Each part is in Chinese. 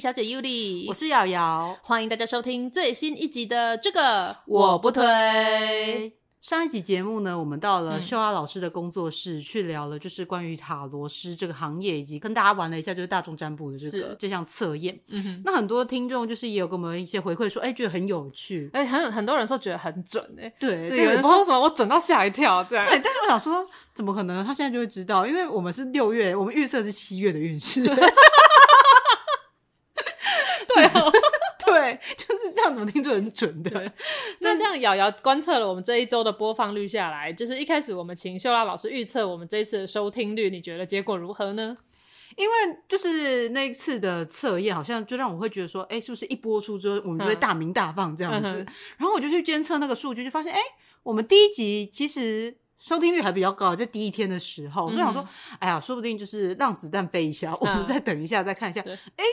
小姐 Yuli，我是瑶瑶，欢迎大家收听最新一集的这个我不推。上一集节目呢，我们到了秀拉老师的工作室，嗯、去聊了就是关于塔罗师这个行业，以及跟大家玩了一下就是大众占卜的这个这项测验。嗯哼，那很多听众就是也有给我们一些回馈说，哎、欸，觉得很有趣，哎、欸，很很多人说觉得很准、欸，哎，对，对，有人说什么我准到吓一跳，这样。对，但是我想说，怎么可能？他现在就会知道，因为我们是六月，我们预测是七月的运势。对哦，对，就是这样，怎么听就很准的。那这样，瑶瑶观测了我们这一周的播放率下来，就是一开始我们请秀拉老师预测我们这一次的收听率，你觉得结果如何呢？因为就是那一次的测验，好像就让我会觉得说，哎，是不是一播出之后，我们就会大鸣大放这样子？嗯、然后我就去监测那个数据，就发现，哎，我们第一集其实收听率还比较高，在第一天的时候，所以想说，哎呀，说不定就是让子弹飞一下，我们再等一下，再看一下，哎。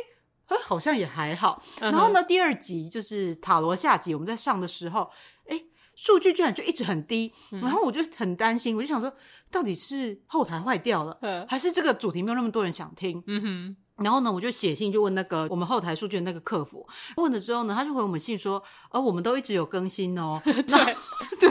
好像也还好。然后呢，第二集就是塔罗下集，我们在上的时候，哎，数据居然就一直很低。然后我就很担心，我就想说，到底是后台坏掉了，还是这个主题没有那么多人想听？嗯哼。然后呢，我就写信就问那个我们后台数据的那个客服，问了之后呢，他就回我们信说，呃，我们都一直有更新哦。对对。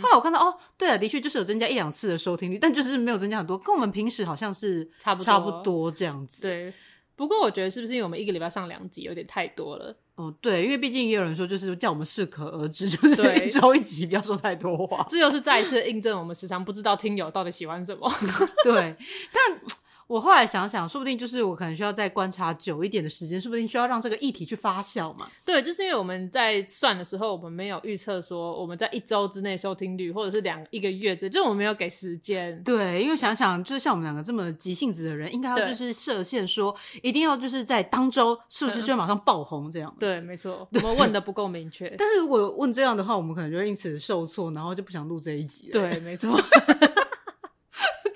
后来我看到，哦，对啊，的确就是有增加一两次的收听率，但就是没有增加很多，跟我们平时好像是差不多差不多这样子。对。不过我觉得是不是因为我们一个礼拜上两集有点太多了？哦，对，因为毕竟也有人说，就是叫我们适可而止，就是一周一集，不要说太多话。这又是再一次印证我们时常不知道听友到底喜欢什么。对，但。我后来想想，说不定就是我可能需要再观察久一点的时间，说不定需要让这个议题去发酵嘛。对，就是因为我们在算的时候，我们没有预测说我们在一周之内收听率，或者是两一个月之，就我们没有给时间。对，因为想想，就是像我们两个这么急性子的人，应该要就是设限，说一定要就是在当周是不是就马上爆红这样？对，没错，我们问的不够明确。但是如果问这样的话，我们可能就因此受挫，然后就不想录这一集了。对，没错。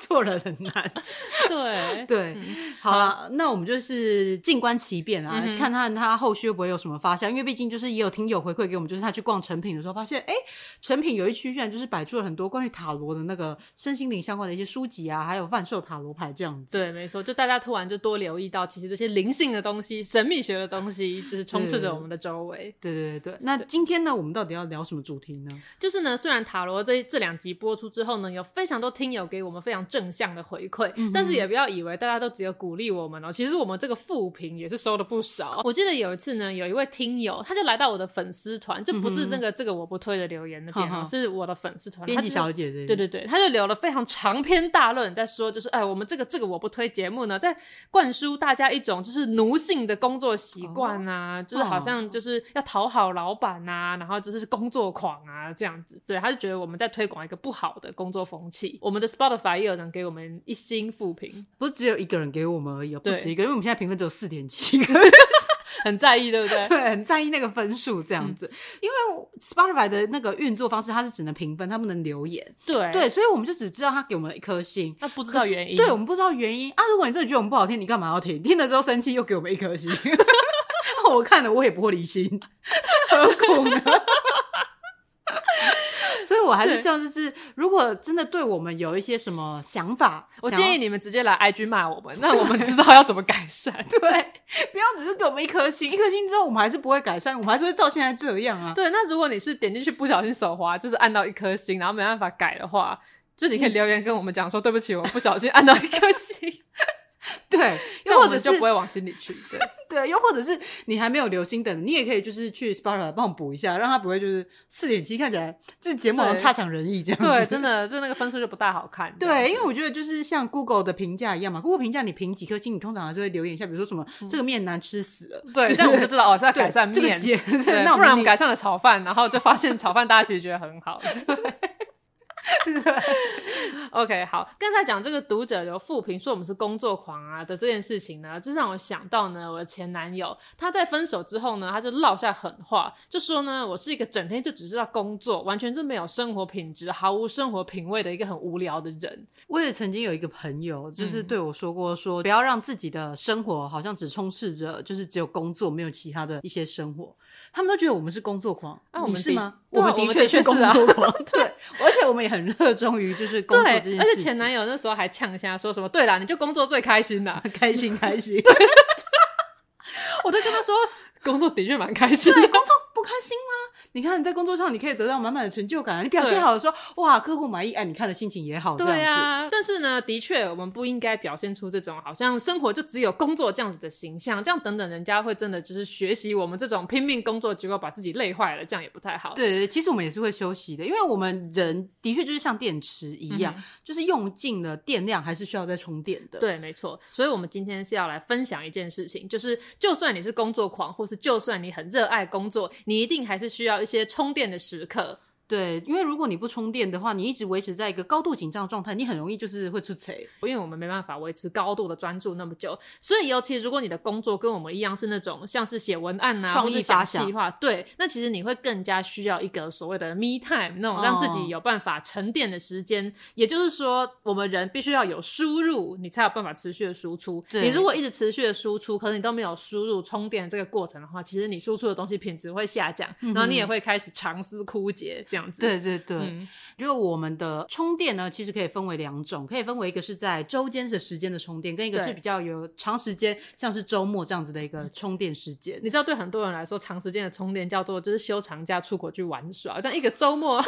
做人很难，对对，嗯、好了，那我们就是静观其变啊，看、看他他后续会不会有什么发现，因为毕竟就是也有听友回馈给我们，就是他去逛成品的时候发现，哎，成品有一区居然就是摆出了很多关于塔罗的那个身心灵相关的一些书籍啊，还有贩售塔罗牌这样子。对，没错，就大家突然就多留意到，其实这些灵性的东西、神秘学的东西，就是充斥着我们的周围。对对对对，那今天呢，我们到底要聊什么主题呢？就是呢，虽然塔罗这这两集播出之后呢，有非常多听友给我们非常正。向的回馈，嗯、但是也不要以为大家都只有鼓励我们哦。其实我们这个负评也是收了不少。我记得有一次呢，有一位听友，他就来到我的粉丝团，就不是那个这个我不推的留言那边，嗯、是我的粉丝团。编辑小姐，对对对，他就留了非常长篇大论，在说就是哎，我们这个这个我不推节目呢，在灌输大家一种就是奴性的工作习惯啊，哦、就是好像就是要讨好老板啊，然后就是工作狂啊这样子。对，他就觉得我们在推广一个不好的工作风气。我们的 Spotify 也有人。给我们一星复评，不是只有一个人给我们而已，不止一个，因为我们现在评分只有四点七个，很在意，对不对？对，很在意那个分数这样子。嗯、因为 Spotify 的那个运作方式，它是只能评分，它不能留言。对对，所以我们就只知道他给我们一颗星，他不知道原因。对，我们不知道原因啊！如果你真的觉得我们不好听，你干嘛要听？听了之后生气，又给我们一颗星，我看了我也不会离心，何苦呢？所以，我还是希望，就是如果真的对我们有一些什么想法，我建议你们直接来 IG 骂我们，那我们知道要怎么改善。对，不要只是给我们一颗星，一颗星之后我们还是不会改善，我们还是会照现在这样啊。对，那如果你是点进去不小心手滑，就是按到一颗星，然后没办法改的话，就你可以留言跟我们讲说，对不起，我不小心按到一颗星。对，又或者是就不会往心里去。对，对，又或者是你还没有留心等，你也可以就是去 Spotify 帮我补一下，让他不会就是四点七看起来这节目好像差强人意这样子。对，真的，就那个分数就不大好看。对，因为我觉得就是像 Google 的评价一样嘛，Google 评价你评几颗星，你通常还是会留言一下，比如说什么、嗯、这个面难吃死了。对，这样我就知道哦是在改善面。这个节，对，那不然我们改善了炒饭，然后就发现炒饭大家其实觉得很好。对 OK，好，刚才讲这个读者留负评说我们是工作狂啊的这件事情呢，就让我想到呢，我的前男友他在分手之后呢，他就落下狠话，就说呢，我是一个整天就只知道工作，完全就没有生活品质、毫无生活品味的一个很无聊的人。我也曾经有一个朋友，就是对我说过说，说、嗯、不要让自己的生活好像只充斥着，就是只有工作，没有其他的一些生活。他们都觉得我们是工作狂，啊，你是吗？我们的确是工作狂，对，而且我们也很热衷于就是工作这件事情。而且前男友那时候还呛一下，说什么？对啦，你就工作最开心啦，开心开心。对 我就跟他说，工作的确蛮开心的，工作不开心吗？你看你在工作上，你可以得到满满的成就感啊！你表现好的时候，哇，客户满意，哎，你看的心情也好。对啊，但是呢，的确，我们不应该表现出这种好像生活就只有工作这样子的形象，这样等等，人家会真的就是学习我们这种拼命工作，结果把自己累坏了，这样也不太好。对对，其实我们也是会休息的，因为我们人的确就是像电池一样，嗯、就是用尽了电量，还是需要再充电的。对，没错。所以，我们今天是要来分享一件事情，就是就算你是工作狂，或是就算你很热爱工作，你你一定还是需要一些充电的时刻。对，因为如果你不充电的话，你一直维持在一个高度紧张的状态，你很容易就是会出错。因为我们没办法维持高度的专注那么久，所以尤其如果你的工作跟我们一样是那种像是写文案啊、创意想计划，对，那其实你会更加需要一个所谓的 me time，那种让自己有办法沉淀的时间。哦、也就是说，我们人必须要有输入，你才有办法持续的输出。你如果一直持续的输出，可是你都没有输入充电这个过程的话，其实你输出的东西品质会下降，嗯、然后你也会开始长思枯竭。这样子，对对对，嗯、就我们的充电呢，其实可以分为两种，可以分为一个是在周间的时间的充电，跟一个是比较有长时间，像是周末这样子的一个充电时间。你知道，对很多人来说，长时间的充电叫做就是休长假出国去玩耍，但一个周末。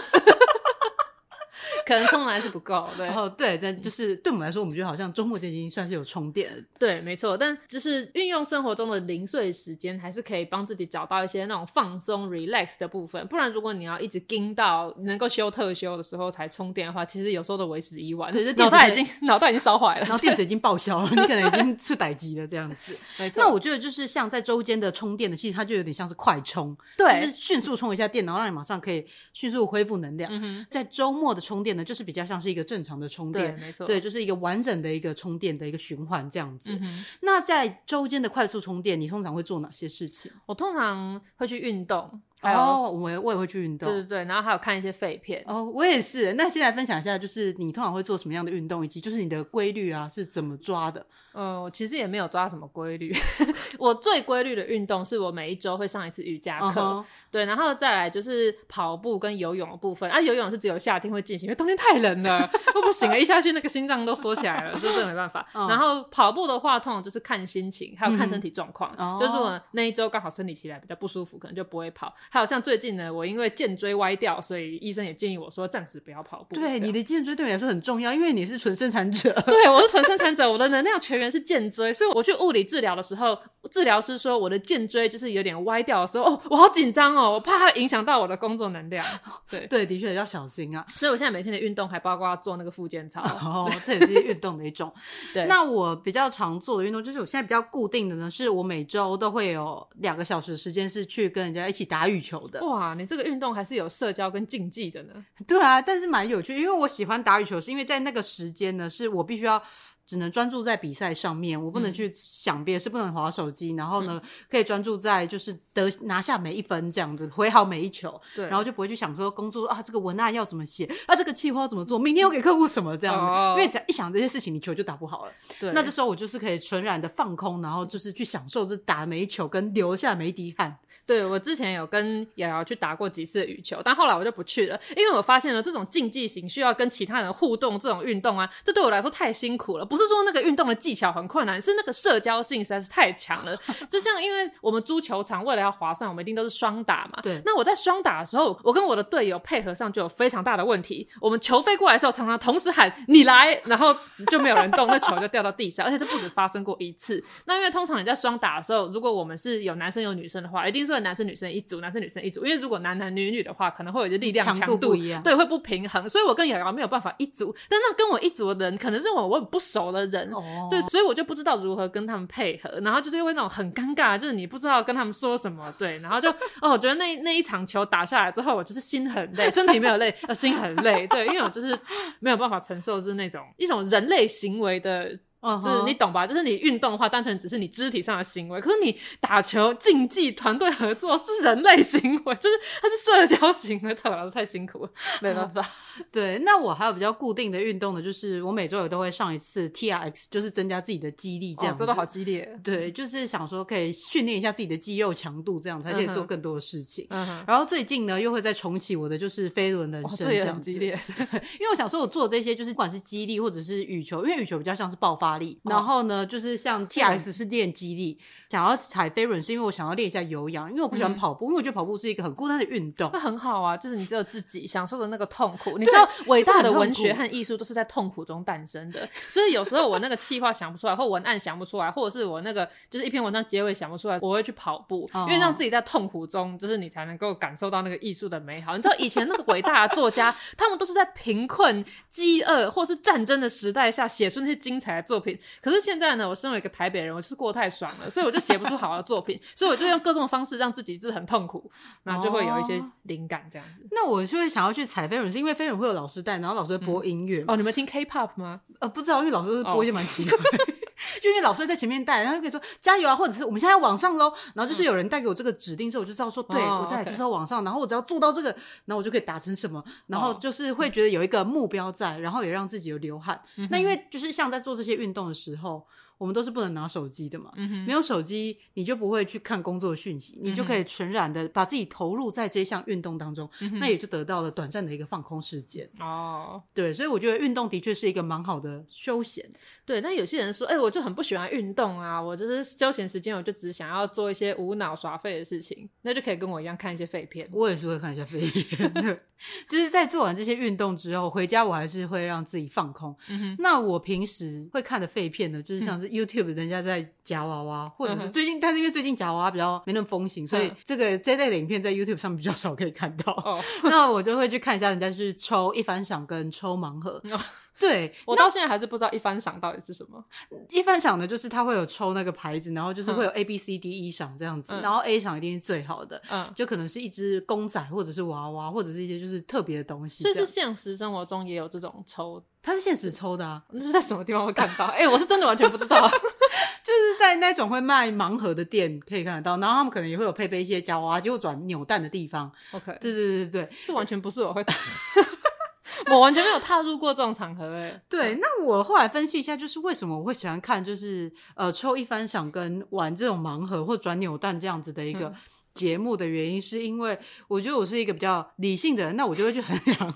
可能充的还是不够，对。哦，对，但就是对我们来说，我们觉得好像周末就已经算是有充电。对，没错。但就是运用生活中的零碎时间，还是可以帮自己找到一些那种放松、relax 的部分。不然，如果你要一直盯到能够休特休的时候才充电的话，其实有时候都为时已晚。对，脑袋已经脑袋已经烧坏了，然后电池已经报销了，你可能已经是待机了这样子。没错。那我觉得就是像在周间的充电的，其实它就有点像是快充，对，就是迅速充一下电，然后让你马上可以迅速恢复能量。嗯哼。在周末的充电呢，就是比较像是一个正常的充电，对，没错，对，就是一个完整的一个充电的一个循环这样子。嗯、那在周间的快速充电，你通常会做哪些事情？我通常会去运动。哦，我我也会去运动，对对对，然后还有看一些废片。哦，我也是。那先来分享一下，就是你通常会做什么样的运动，以及就是你的规律啊是怎么抓的？嗯，我其实也没有抓什么规律。我最规律的运动是我每一周会上一次瑜伽课，uh huh. 对，然后再来就是跑步跟游泳的部分。啊，游泳是只有夏天会进行，因为冬天太冷了，我不行了，一下去那个心脏都缩起来了，这真的没办法。Uh huh. 然后跑步的话，通常就是看心情，还有看身体状况。Uh huh. 就是我那一周刚好生理起来比较不舒服，可能就不会跑。还有像最近呢。我因为肩椎歪掉，所以医生也建议我说暂时不要跑步。对，你的肩椎对你来说很重要，因为你是纯生产者。对，我是纯生产者，我的能量全员是肩椎，所以我去物理治疗的时候，治疗师说我的肩椎就是有点歪掉的时候，哦，我好紧张哦，我怕它影响到我的工作能量。对对，的确要小心啊。所以我现在每天的运动还包括做那个复健操，哦，这也是运动的一种。对，那我比较常做的运动就是我现在比较固定的呢，是我每周都会有两个小时的时间是去跟人家一起打羽球的。哇，你这个运动还是有社交跟竞技的呢？对啊，但是蛮有趣，因为我喜欢打羽球，是因为在那个时间呢，是我必须要。只能专注在比赛上面，我不能去想别的事，嗯、不能划手机。然后呢，嗯、可以专注在就是得拿下每一分这样子，回好每一球。对，然后就不会去想说工作啊，这个文案要怎么写啊，这个计划要怎么做，明天要给客户什么这样子。哦、因为只要一想这些事情，你球就打不好了。对，那这时候我就是可以纯然的放空，然后就是去享受这打每一球跟流下每一滴汗。对，我之前有跟瑶瑶去打过几次羽球，但后来我就不去了，因为我发现了这种竞技型需要跟其他人互动这种运动啊，这对我来说太辛苦了。不是说那个运动的技巧很困难，是那个社交性实在是太强了。就像因为我们租球场，为了要划算，我们一定都是双打嘛。对。那我在双打的时候，我跟我的队友配合上就有非常大的问题。我们球飞过来的时候，常常同时喊“你来”，然后就没有人动，那球就掉到地上。而且这不止发生过一次。那因为通常你在双打的时候，如果我们是有男生有女生的话，一定是男生女生一组，男生女生一组。因为如果男男女女的话，可能会有一些力量强度，强度不一样，对，会不平衡。所以我跟瑶瑶没有办法一组。但那跟我一组的人，可能是我我很不熟熟的人，哦，对，所以我就不知道如何跟他们配合，然后就是因为那种很尴尬，就是你不知道跟他们说什么，对，然后就哦，我觉得那那一场球打下来之后，我就是心很累，身体没有累，呃，心很累，对，因为我就是没有办法承受，是那种一种人类行为的。就是你懂吧？就是你运动的话，单纯只是你肢体上的行为。可是你打球、竞技、团队合作是人类行为，就是它是社交行为。对我来说太辛苦了，没办法。对，那我还有比较固定的运动的，就是我每周也都会上一次 TRX，就是增加自己的肌力，这样子。做、哦、的好激烈。对，就是想说可以训练一下自己的肌肉强度，这样才可以做更多的事情。然后最近呢，又会再重启我的就是飞轮人生，这样激烈。对，因为我想说，我做这些就是不管是肌力或者是羽球，因为羽球比较像是爆发力，然后呢。呃，就是像 T R X 是练肌力，想要踩飞轮是因为我想要练一下有氧，因为我不喜欢跑步，嗯、因为我觉得跑步是一个很孤单的运动。那很好啊，就是你只有自己享受的那个痛苦。你 知道，伟大的文学和艺术都是在痛苦中诞生的。所以有时候我那个气话想不出来，或文案想不出来，或者是我那个就是一篇文章结尾想不出来，我会去跑步，因为让自己在痛苦中，就是你才能够感受到那个艺术的美好。你知道以前那个伟大的作家，他们都是在贫困、饥饿或是战争的时代下写出那些精彩的作品。可是现在呢，我身为一个台北人，我就是过太爽了，所以我就写不出好的作品，所以我就用各种方式让自己是很痛苦，然后就会有一些灵感这样子。那我就会想要去踩飞轮，是因为飞轮会有老师带，然后老师会播音乐。哦，你们听 K-pop 吗？呃，不知道，因为老师播一些蛮奇怪，就因为老师在前面带，然后就可以说加油啊，或者是我们现在要往上喽。然后就是有人带给我这个指令，之后我就知道说，对我再来就是要往上，然后我只要做到这个，然后我就可以达成什么，然后就是会觉得有一个目标在，然后也让自己有流汗。那因为就是像在做这些运动的时候。我们都是不能拿手机的嘛，嗯、没有手机你就不会去看工作讯息，嗯、你就可以全然的把自己投入在这项运动当中，嗯、那也就得到了短暂的一个放空时间。哦，对，所以我觉得运动的确是一个蛮好的休闲。对，那有些人说，哎、欸，我就很不喜欢运动啊，我就是休闲时间，我就只想要做一些无脑耍废的事情，那就可以跟我一样看一些废片。我也是会看一下废片，对，就是在做完这些运动之后回家，我还是会让自己放空。嗯、那我平时会看的废片呢，就是像是 YouTube 人家在夹娃娃，或者是最近，嗯、但是因为最近夹娃娃比较没那么风行，所以这个这类的影片在 YouTube 上比较少可以看到。哦，那我就会去看一下人家就是抽一番赏跟抽盲盒。哦对，我到现在还是不知道一番赏到底是什么。一番赏呢，就是他会有抽那个牌子，然后就是会有 A B C D E 赏这样子，嗯、然后 A 赏一定是最好的，嗯，就可能是一只公仔或者是娃娃或者是一些就是特别的东西。所以是现实生活中也有这种抽，它是现实抽的啊？那是在什么地方会看到？哎、欸，我是真的完全不知道，就是在那种会卖盲盒的店可以看得到，然后他们可能也会有配备一些夹娃娃结果转扭蛋的地方。OK，对对对对，这完全不是我会。我完全没有踏入过这种场合诶、欸。对，那我后来分析一下，就是为什么我会喜欢看，就是呃抽一番赏跟玩这种盲盒或转扭蛋这样子的一个节目的原因，是因为我觉得我是一个比较理性的人，那我就会去衡量。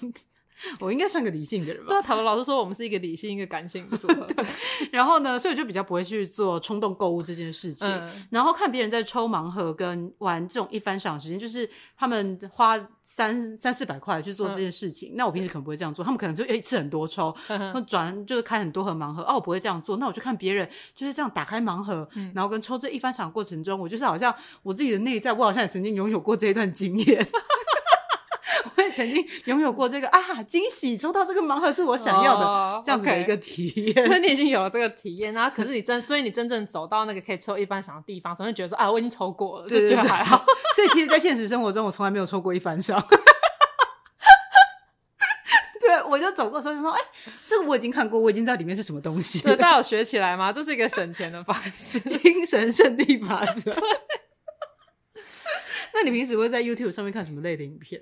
我应该算个理性的人吧？对啊，塔罗老师说我们是一个理性、一个感性的组合。对，然后呢，所以我就比较不会去做冲动购物这件事情。嗯、然后看别人在抽盲盒跟玩这种一番赏的时间，就是他们花三三四百块去做这件事情。嗯、那我平时可能不会这样做，他们可能就一次很多抽，或转就是开很多盒盲盒。哦，我不会这样做。那我就看别人就是这样打开盲盒，嗯、然后跟抽这一番赏的过程中，我就是好像我自己的内在，我好像也曾经拥有过这一段经验。我也曾经拥有过这个啊，惊喜抽到这个盲盒是我想要的、oh, 这样子的一个体验.所以你已经有了这个体验，然后可是你真，所以你真正走到那个可以抽一番赏的地方，总是觉得说啊，我已经抽过了，对对对，就觉得还好。所以其实，在现实生活中，我从来没有抽过一番赏。对，我就走过的时候就说，哎、欸，这个我已经看过，我已经知道里面是什么东西。对，大家有学起来吗？这是一个省钱的方式，精神胜利法则。对。那你平时会在 YouTube 上面看什么类的影片？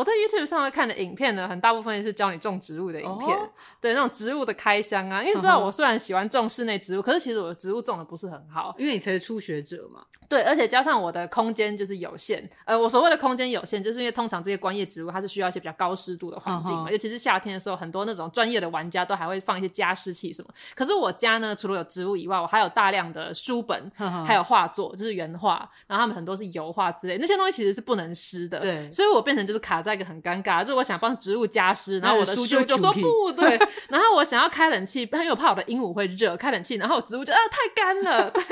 我在 YouTube 上面看的影片呢，很大部分是教你种植物的影片，oh? 对，那种植物的开箱啊。因为知道我虽然喜欢种室内植物，可是其实我的植物种的不是很好，因为你才是初学者嘛。对，而且加上我的空间就是有限。呃，我所谓的空间有限，就是因为通常这些观叶植物它是需要一些比较高湿度的环境嘛，oh. 尤其是夏天的时候，很多那种专业的玩家都还会放一些加湿器什么。可是我家呢，除了有植物以外，我还有大量的书本，oh. 还有画作，就是原画，然后他们很多是油画之类，那些东西其实是不能湿的。对，所以我变成就是卡在一个很尴尬。就是我想帮植物加湿，然后我的书就说不对，然后我想要开冷气，因为我怕我的鹦鹉会热，开冷气，然后我植物就啊太干了，对，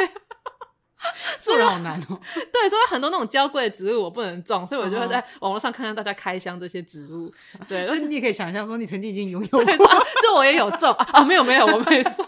是好难哦？对，所以很多那种娇贵的植物我不能种，所以我就会在网络上看看大家开箱这些植物。对，但是你也可以想象说，你曾经已经拥有过，这我也有种啊，没有没有，我没种。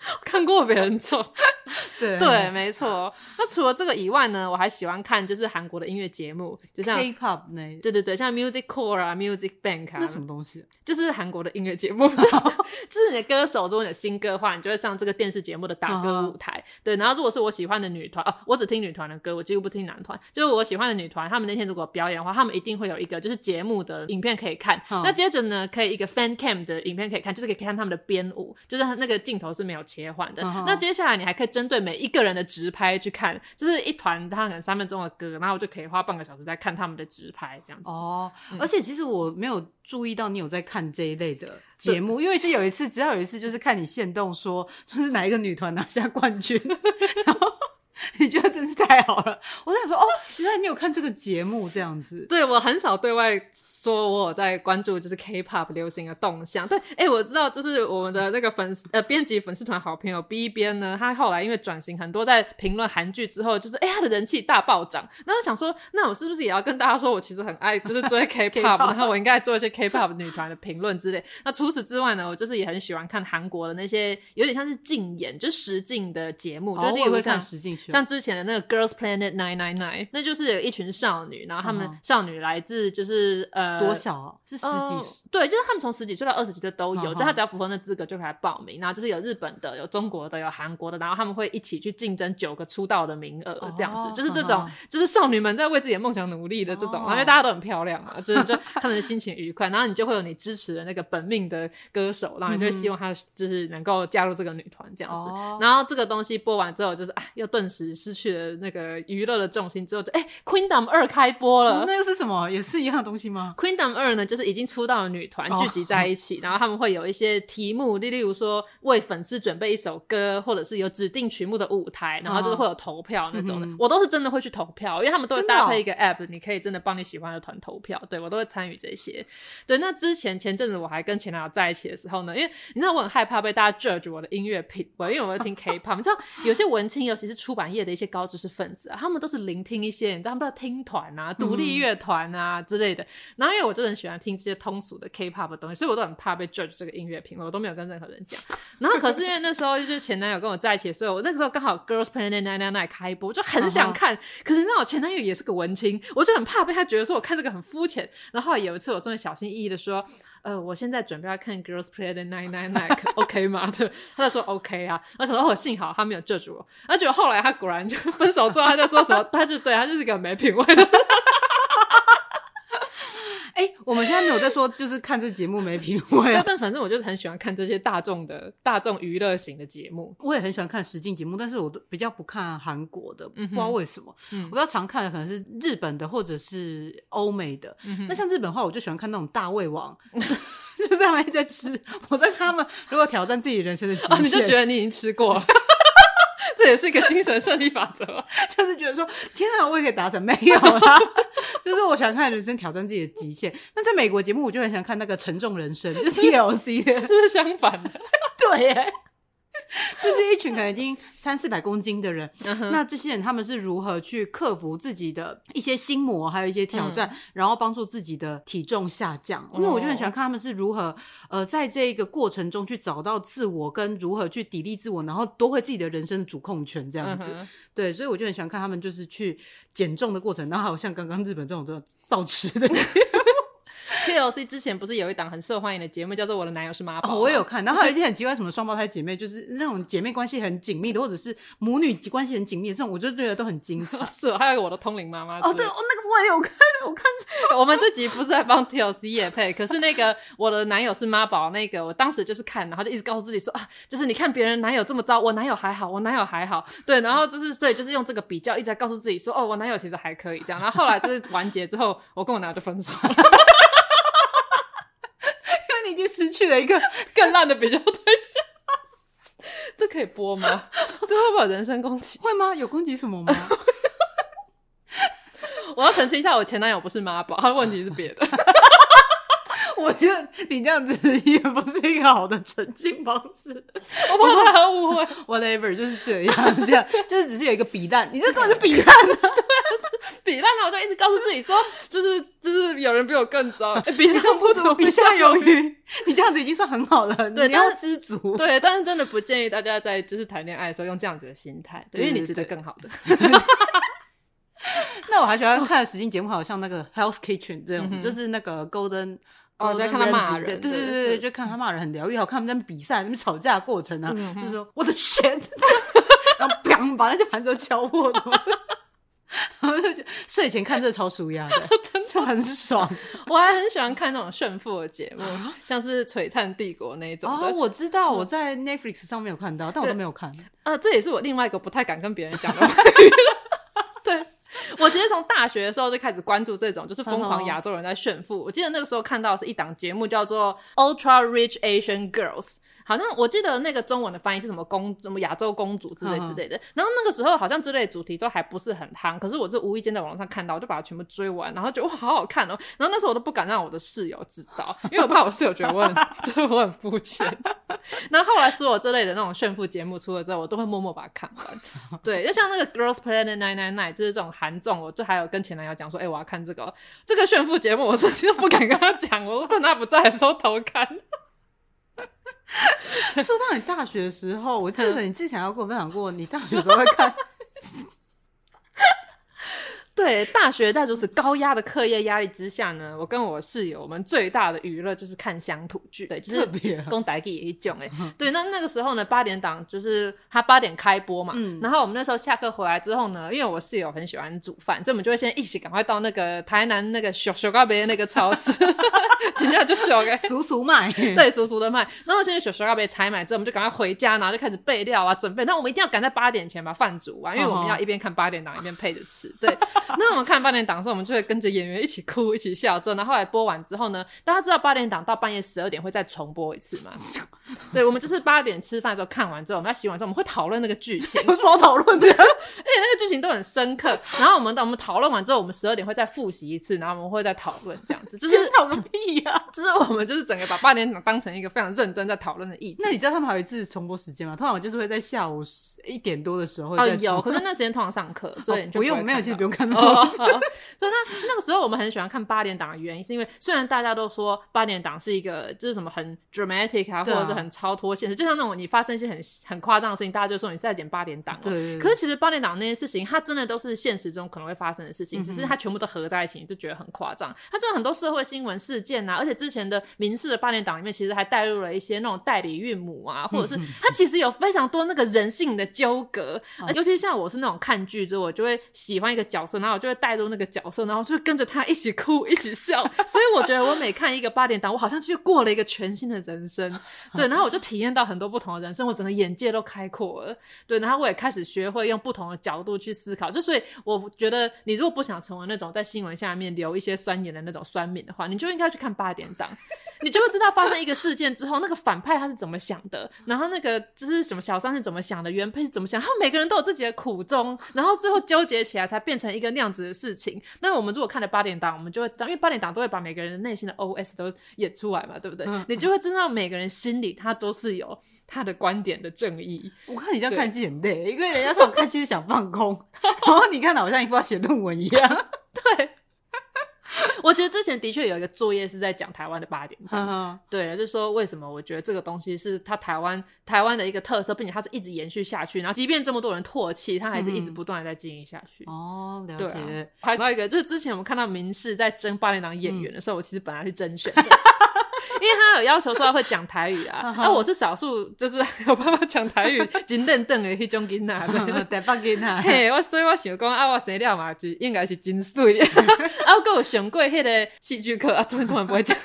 看过别人做，对对，没错。那除了这个以外呢，我还喜欢看就是韩国的音乐节目，就像 K-pop 那，对对对，像 Music Core 啊，Music Bank 啊，那什么东西？就是韩国的音乐节目，就是你的歌手如果你有新歌的话，你就会上这个电视节目的打歌舞台。对，然后如果是我喜欢的女团，哦，我只听女团的歌，我几乎不听男团。就是我喜欢的女团，他们那天如果表演的话，他们一定会有一个就是节目的影片可以看。那接着呢，可以一个 Fan Cam 的影片可以看，就是可以看他们的编舞，就是那个镜头是没有切换的。那接下来你还可以针对每一个人的直拍去看，就是一团他可能三分钟的歌，然后我就可以花半个小时在看他们的直拍这样子。哦，而且其实我没有注意到你有在看这一类的节目，因为是有一次，只要有一次就是看你现动说，就是哪一个女团拿下冠军，然后。你觉得真是太好了！我在想说，哦，原来你有看这个节目这样子。对，我很少对外说我有在关注就是 K-pop 流行的动向。对，哎，我知道，就是我们的那个粉丝呃编辑粉丝团好朋友 B 编呢，他后来因为转型很多，在评论韩剧之后，就是哎，他的人气大暴涨。那我想说，那我是不是也要跟大家说我其实很爱 就是追 K-pop，K-pop 然后我应该做一些 K-pop 女团的评论之类。那除此之外呢，我就是也很喜欢看韩国的那些有点像是竞演，就实境的节目。哦，就我也会看实境。像之前的那个 Girls Planet Nine Nine Nine，那就是有一群少女，然后她们少女来自就是呃多小啊？是十几对，就是他们从十几岁到二十几岁都有，好好就他只要符合那资格就可以来报名。然后就是有日本的，有中国的，有韩国的，然后他们会一起去竞争九个出道的名额，这样子，哦，就是这种，就是少女们在为自己的梦想努力的这种。哦，然后因为大家都很漂亮嘛，就是就看着心情愉快，然后你就会有你支持的那个本命的歌手，然后你就会希望他就是能够加入这个女团这样子。哦，然后这个东西播完之后，就是啊，又顿时失去了那个。娱乐的重心之后就哎、欸、，Queendom 二开播了，哦，那又是什么？也是一样的东西吗？Queendom 二呢，就是已经出道的女团聚集在一起，哦，然后他们会有一些题目，例例如说为粉丝准备一首歌，或者是有指定曲目的舞台，然后就是会有投票那种的。哦，我都是真的会去投票，因为他们都会搭配一个 app，你可以真的帮你喜欢的团投票。对，我都会参与这些。对，那之前前阵子我还跟前男友在一起的时候呢，因为你知道我很害怕被大家 judge 我的音乐品味，因为我会听 K-pop，你知道有些文青，尤其是出版业的一些高知识分子。他们都是聆听一些，你知道他们要听团啊、独立乐团啊之类的。然后因为我就很喜欢听这些通俗的 K-pop 的东西，所以我都很怕被 judge 这个音乐品味，我都没有跟任何人讲。然后可是因为那时候就是前男友跟我在一起的时候，我那个时候刚好 Girls Planet 999开播，我就很想看。可是你知道我前男友也是个文青，我就很怕被他觉得说我看这个很肤浅。然后有一次我终于小心翼翼的说。呃，我现在准备要看 Girls Planet 999，OK 吗？对，他就说 OK 啊。我想说，我幸好他没有 judge 我。而且后来他果然就 分手之后，他就说什么，他就对他就是一个没品味的。哎、欸，我们现在没有在说，就是看这节目没品味啊。但反正我就是很喜欢看这些大众的大众娱乐型的节目。我也很喜欢看实境节目，但是我都比较不看韩国的，不知道为什么。嗯、我比较常看的可能是日本的或者是欧美的。嗯、那像日本的话，我就喜欢看那种大胃王，就是他们在吃。我在看他们如果挑战自己人生的极限，哦，你就觉得你已经吃过了。这也是一个精神胜利法则，就是觉得说，天啊，我也可以达成，没有啦，就是我喜欢看人生挑战自己的极限。那在美国节目，我就很喜欢看那个沉重人生，就是 TLC 的，这是相反的，对耶。就是一群可能已经三四百公斤的人，uh. 那这些人他们是如何去克服自己的一些心魔，还有一些挑战，嗯、然后帮助自己的体重下降？因为我就很喜欢看他们是如何呃，在这个过程中去找到自我，跟如何去砥砺自我，然后夺回自己的人生的主控权这样子。Uh. 对，所以我就很喜欢看他们就是去减重的过程，然后还有像刚刚日本这种这 种暴吃的。TLC 之前不是有一档很受欢迎的节目，叫做《我的男友是妈宝》。哦，我也有看。然后还有一些很奇怪，什么双胞胎姐妹，就是那种姐妹关系很紧密的，或者是母女关系很紧密的这种，我就觉得都很精彩。是，还有我的通灵妈妈。哦，对，哦，那个我也有看，我看。我们这集不是在帮 TLC 也配，可是那个我的男友是妈宝，那个我当时就是看，然后就一直告诉自己说啊，就是你看别人男友这么糟，我男友还好，我男友还好。对，然后就是对，就是用这个比较，一直在告诉自己说，哦，我男友其实还可以这样。然后后来就是完结之后，我跟我男友就分手了。失去了一个更烂的比较对象，这可以播吗？这会不会有人身攻击？会吗？有攻击什么吗？我要澄清一下，我前男友不是妈宝，他的问题是别的。我觉得你这样子也不是一个好的澄清方式，我怕他误会。Whatever，就是这样，这样就是只是有一个比烂，你这根本是比烂啊！比烂了，我就一直告诉自己说，就是就是有人比我更糟，比上不足，比下有余。你这样子已经算很好了，对，你要知足。对，但是真的不建议大家在就是谈恋爱的时候用这样子的心态，对，因为你值得更好的。那我还喜欢看实境节目，好像那个 Health Kitchen 这种，就是那个 Golden，哦，在看他骂人，对对对对，就看他骂人很疗愈，好看他们在比赛、他们吵架的过程啊，就是说我的天，然后砰把那些盘子都敲破什么的。然后就觉得睡前看这个超舒压的，真的很爽。我还很喜欢看那种炫富的节目，像是《璀璨帝国》那一种。哦，我知道，我在 Netflix 上面有看到，但我都没有看。呃，这也是我另外一个不太敢跟别人讲的 话。对，我其实从大学的时候就开始关注这种，就是疯狂亚洲人在炫富。我记得那个时候看到是一档节目，叫做《Ultra Rich Asian Girls》。好像我记得那个中文的翻译是什么公什么亚洲公主之类之类的，嗯、然后那个时候好像这类主题都还不是很夯，可是我就无意间在网上看到，我就把它全部追完，然后觉得哇好好看哦，然后那时候我都不敢让我的室友知道，因为我怕我室友觉得我很 就是我很肤浅。然后后来所有这类的那种炫富节目出了之后，我都会默默把它看完。对，就像那个 Girls Planet 999，就是这种韩综，我就还有跟前男友讲说，哎、欸，我要看这个这个炫富节目，我甚至不敢跟他讲，我趁他不在的时候偷看。说到你大学的时候，我记得你之前要跟我分享过，你大学时候会看。对，大学在如此高压的课业压力之下呢，我跟我室友，我们最大的娱乐就是看乡土剧，对，就是公仔剧也一种哎。对，那那个时候呢，八点档就是他八点开播嘛，嗯，然后我们那时候下课回来之后呢，因为我室友很喜欢煮饭，所以我们就会先一起赶快到那个台南那个小小咖啡那个超市，人家就小个叔叔卖，对，叔叔的卖。然后现在小小咖啡采买之后，我们就赶快回家，然后就开始备料啊，准备。那我们一定要赶在八点前把饭煮完，因为我们要一边看八点档一边配着吃，对。那我们看八点档的时候，我们就会跟着演员一起哭，一起笑。之后呢，后来播完之后呢，大家知道八点档到半夜十二点会再重播一次吗？对，我们就是八点吃饭的时候看完之后，我们要洗碗之后，我们会讨论那个剧情。有 什么好讨论的？而且那个剧情都很深刻。然后我们等我们讨论完之后，我们十二点会再复习一次，然后我们会再讨论这样子。就是讨论屁呀！就是我们就是整个把八点档当成一个非常认真在讨论的议题。那你知道他们还有一次重播时间吗？通常就是会在下午一点多的时候。哦，有，可是那时间通常上课，所以你就不用。没有，其实不用看到。所以那那个时候我们很喜欢看八点档的原因，是因为虽然大家都说八点档是一个就是什么很 dramatic 啊，或者是很超脱现实，就像那种你发生一些很很夸张的事情，大家就说你是在演八点档。对。可是其实八点档那些事情，它真的都是现实中可能会发生的事情，只是它全部都合在一起，你就觉得很夸张。它就有很多社会新闻事件啊，而且之前的民事的八点档里面，其实还带入了一些那种代理孕母啊，或者是它其实有非常多那个人性的纠葛。尤其像我是那种看剧之后，我就会喜欢一个角色，然后我就会带入那个角色，然后就会跟着他一起哭，一起笑。所以我觉得我每看一个八点档，我好像就过了一个全新的人生。对，然后我就体验到很多不同的人生，我整个眼界都开阔了。对，然后我也开始学会用不同的角度去思考。就所以我觉得，你如果不想成为那种在新闻下面留一些酸言的那种酸民的话，你就应该去看八点档，你就会知道发生一个事件之后，那个反派他是怎么想的，然后那个就是什么小三是怎么想的，原配是怎么想，他们每个人都有自己的苦衷，然后最后纠结起来才变成一个那样子的事情。那我们如果看了八点档，我们就会知道，因为八点档都会把每个人的内心的 OS 都演出来嘛，对不对？嗯、你就会知道每个人心里他都是有他的观点的正义。我看你这样看戏很累，因为人家说我看戏是想放空，然后你看的好像一副要写论文一样。对。我觉得之前的确有一个作业是在讲台湾的八点 档，对，就是说为什么我觉得这个东西是它台湾台湾的一个特色，并且它是一直延续下去，然后即便这么多人唾弃，它还是一直不断的在经营下去。哦，了解。还有一个就是之前我们看到民视在争八点档演员的时候，嗯、我其实本来是甄选的。因为他有要求说他会讲台语啊，那我是少数就是 有办法讲台语，真认真的迄种囡仔，台北囡仔。嘿，我所以我想讲啊，我生了嘛，就应该是真水。啊，我有上过迄个戏剧课啊，突然突然不会讲。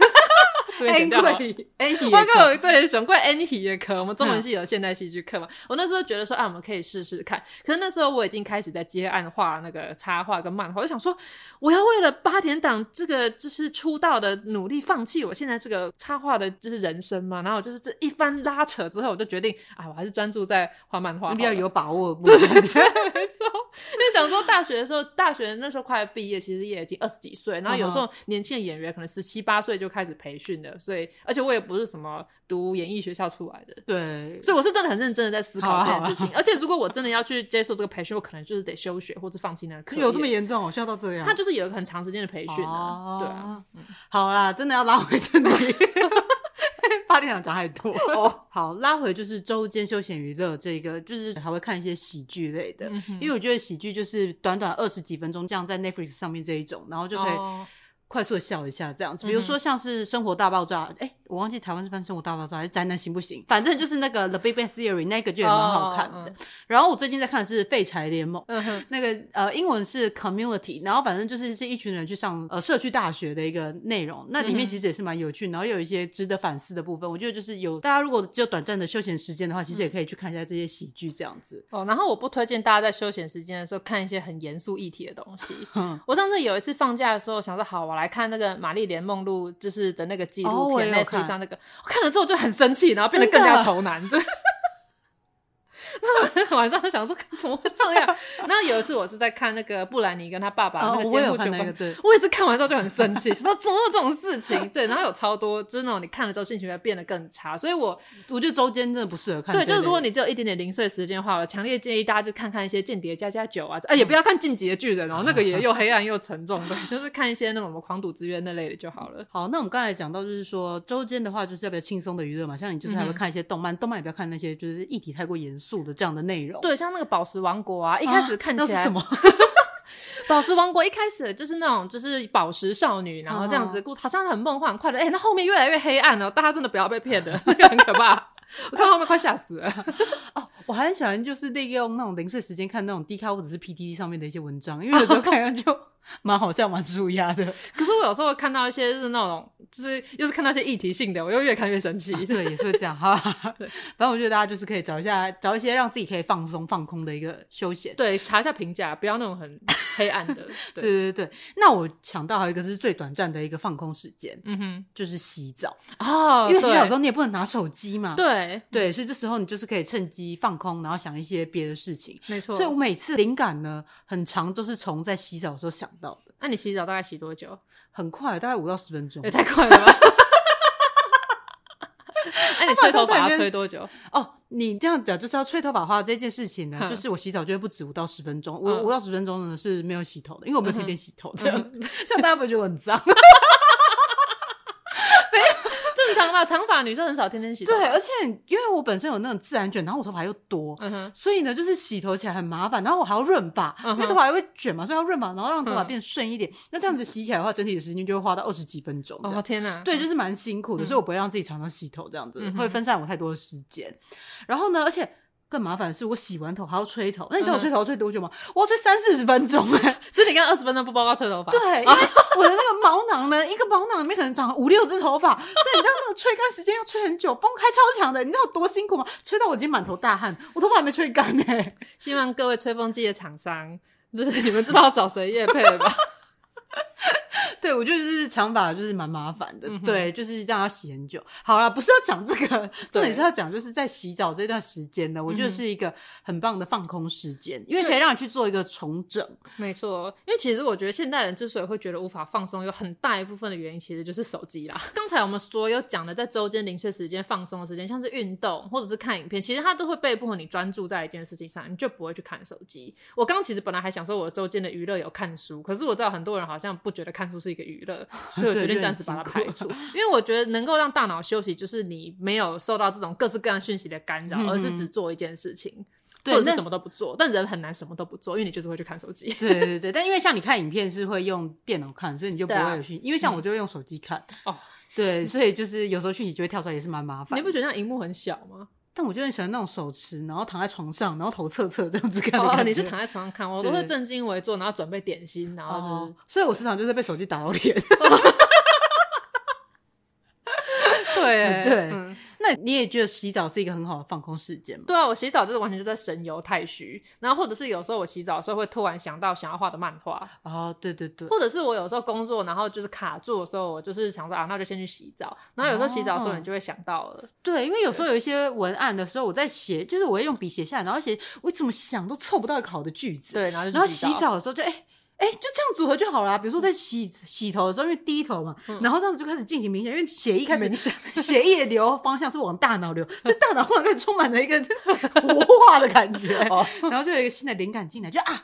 演戏，演戏，包括对上过演戏的课，我们中文系有现代戏剧课嘛。我那时候觉得说，啊，我们可以试试看。可是那时候我已经开始在接案画那个插画跟漫画，我就想说，我要为了八点档这个就是出道的努力，放弃我现在这个插画的就是人生嘛。然后就是这一番拉扯之后，我就决定，啊，我还是专注在画漫画，比较有把握。对对对，没错。因为想说大学的时候，大学那时候快毕业，其实也已经二十几岁，然后有时候年轻的演员可能十七八岁就开始培训。的，所以而且我也不是什么读演艺学校出来的，对，所以我是真的很认真的在思考这件事情。啊啊，而且如果我真的要去接受这个培训，我可能就是得休学或者放弃那个课。有这么严重？我需要到这样？他就是有一个很长时间的培训啊，哦、对啊。嗯、好啦，真的要拉回这里。八点档讲太多哦，好，拉回就是周间休闲娱乐这个，就是还会看一些喜剧类的，嗯、因为我觉得喜剧就是短短二十几分钟，这样在 Netflix 上面这一种，然后就可以快速的笑一下这样子。哦、比如说像是《生活大爆炸》，哎、欸，我忘记台湾是翻《生活大爆炸》还是《宅男行不行》，反正就是那个 The Big Bang Theory 那个就也蛮好看的。然后我最近在看的是《废柴联盟》，嗯、那个呃英文是 Community，然后反正就是是一群人去上呃社区大学的一个内容，那里面其实也是蛮有趣，然后有一些值得反思的部分。我觉得就是有大家如果只有短暂的休闲时间的话，其实也可以去看一下这些喜剧这样子。哦，然后我不推荐大家在休闲时间的时候看一些很严肃议题的东西。嗯、我上次有一次放假的时候，想说好，我来看那个玛丽莲梦露就是的那个纪录片，那可以上那个。我看了之后就很生气，然后变得更加仇男。晚上想说怎么会这样？然后有一次我是在看那个布兰妮跟他爸爸那个节目全部，我也是看完之后就很生气，说怎么有这种事情？对，然后有超多，就是那种你看了之后心情会变得更差。所以我我觉得周间真的不适合看。对，就是如果你只有一点点零碎时间的话，我强烈建议大家就看看一些间谍加加酒啊，哎，也不要看进击的巨人哦，那个也又黑暗又沉重的，就是看一些那种什么狂赌之渊那类的就好了。好，那我们刚才讲到就是说周间的话，就是要比较轻松的娱乐嘛，像你就是还会看一些动漫，动漫也不要看那些就是议题太过严肃的这样的内容。对，像那个宝石王国啊，一开始看起来、啊、什么？宝石王国一开始就是那种就是宝石少女，然后这样子故，好像很梦幻快乐。哎、欸，那后面越来越黑暗了，大家真的不要被骗的，那 个很可怕。我看后面快吓死了。哦，我还很喜欢就是利用那种零碎时间看那种 Dcard 或者是 PTT 上面的一些文章，因为有时候看上去就。蛮好笑，蛮舒压的。可是我有时候会看到一些就是那种，就是又是看到一些议题性的，我又越看越生气。啊、对，也是会这样 哈。对，反正我觉得大家就是可以找一下，找一些让自己可以放松、放空的一个休闲。对，查一下评价，不要那种很黑暗的。对，对对对。那我想到还有一个是最短暂的一个放空时间，嗯哼，就是洗澡哦。因为洗澡的时候你也不能拿手机嘛。对对，所以这时候你就是可以趁机放空，然后想一些别的事情。没错。所以我每次灵感呢，很长都是从在洗澡的时候想到的。那你洗澡大概洗多久？很快，大概五到十分钟。也太快了吧！那你 吹头发要吹多久？哦，你这样讲就是要吹头发的话，这件事情呢，嗯、就是我洗澡就会不止五到十分钟。我五、嗯、到十分钟呢是没有洗头的，因为我没有天天洗头，这样、嗯、这样大家不会觉得我很脏？长发，长发女生很少天天洗头。对，而且因为我本身有那种自然卷，然后我头发又多，嗯、所以呢，就是洗头起来很麻烦。然后我还要润发，嗯、因为头发还会卷嘛，所以要润发，然后让头发变顺一点。嗯、那这样子洗起来的话，整体的时间就会花到二十几分钟。哦天哪！对，就是蛮辛苦的，嗯、所以我不会让自己常常洗头，这样子、嗯、会分散我太多的时间。然后呢，而且。更麻烦的是，我洗完头还要吹头。那你知道我吹头要吹多久吗？我要吹三四十分钟哎！所以你刚刚二十分钟不包括吹头发？对，因为我的那个毛囊呢，一个毛囊里面可能长了五六只头发，所以你知道那个吹干时间要吹很久，风开超强的，你知道有多辛苦吗？吹到我已经满头大汗，我头发还没吹干呢。希望各位吹风机的厂商，就是你们知道找谁业配了吧？对，我觉得就是长发就是蛮麻烦的，嗯、对，就是这样要洗很久。好了，不是要讲这个，重点是要讲就是在洗澡这段时间呢，我觉得是一个很棒的放空时间，嗯、因为可以让你去做一个重整。没错，因为其实我觉得现代人之所以会觉得无法放松，有很大一部分的原因其实就是手机啦。刚才我们所有讲的在周间零碎时间放松的时间，像是运动或者是看影片，其实它都会被迫你专注在一件事情上，你就不会去看手机。我刚其实本来还想说我周间的娱乐有看书，可是我知道很多人好像不觉得看书是一个娱乐。所以我决定暂时把它排除，因为我觉得能够让大脑休息，就是你没有受到这种各式各样讯息的干扰，而是只做一件事情，或者是什么都不做。但人很难什么都不做，因为你就是会去看手机。对对对，但因为像你看影片是会用电脑看，所以你就不会有讯息。因为像我就会用手机看哦，对，所以就是有时候讯息就会跳出来，也是蛮麻烦。你不觉得那荧幕很小吗？但我就很喜欢那种手持，然后躺在床上，然后头侧侧这样子看。哦，你是躺在床上看，我都会正襟危坐，然后准备点心，然后就是，所以我时常就是被手机打到脸。对 对，那你也觉得洗澡是一个很好的放空时间吗？对啊，我洗澡就是完全就在神游太虚，然后或者是有时候我洗澡的时候会突然想到想要画的漫画。哦，对对对，或者是我有时候工作，然后就是卡住的时候，我就是想说啊，那就先去洗澡。然后有时候洗澡的时候，你就会想到了。对，因为有时候有一些文案的时候，我在写，就是我会用笔写下来，然后写，我怎么想都凑不到一个好的句子。对，然后然后洗澡的时候就哎。哎，就这样组合就好了。比如说在洗洗头的时候，因为低头嘛，然后这样子就开始进行冥想，因为血液开始 血液流方向是往大脑流，所以大脑忽然开始充满了一个 活化的感觉，然后就有一个新的灵感进来，就啊。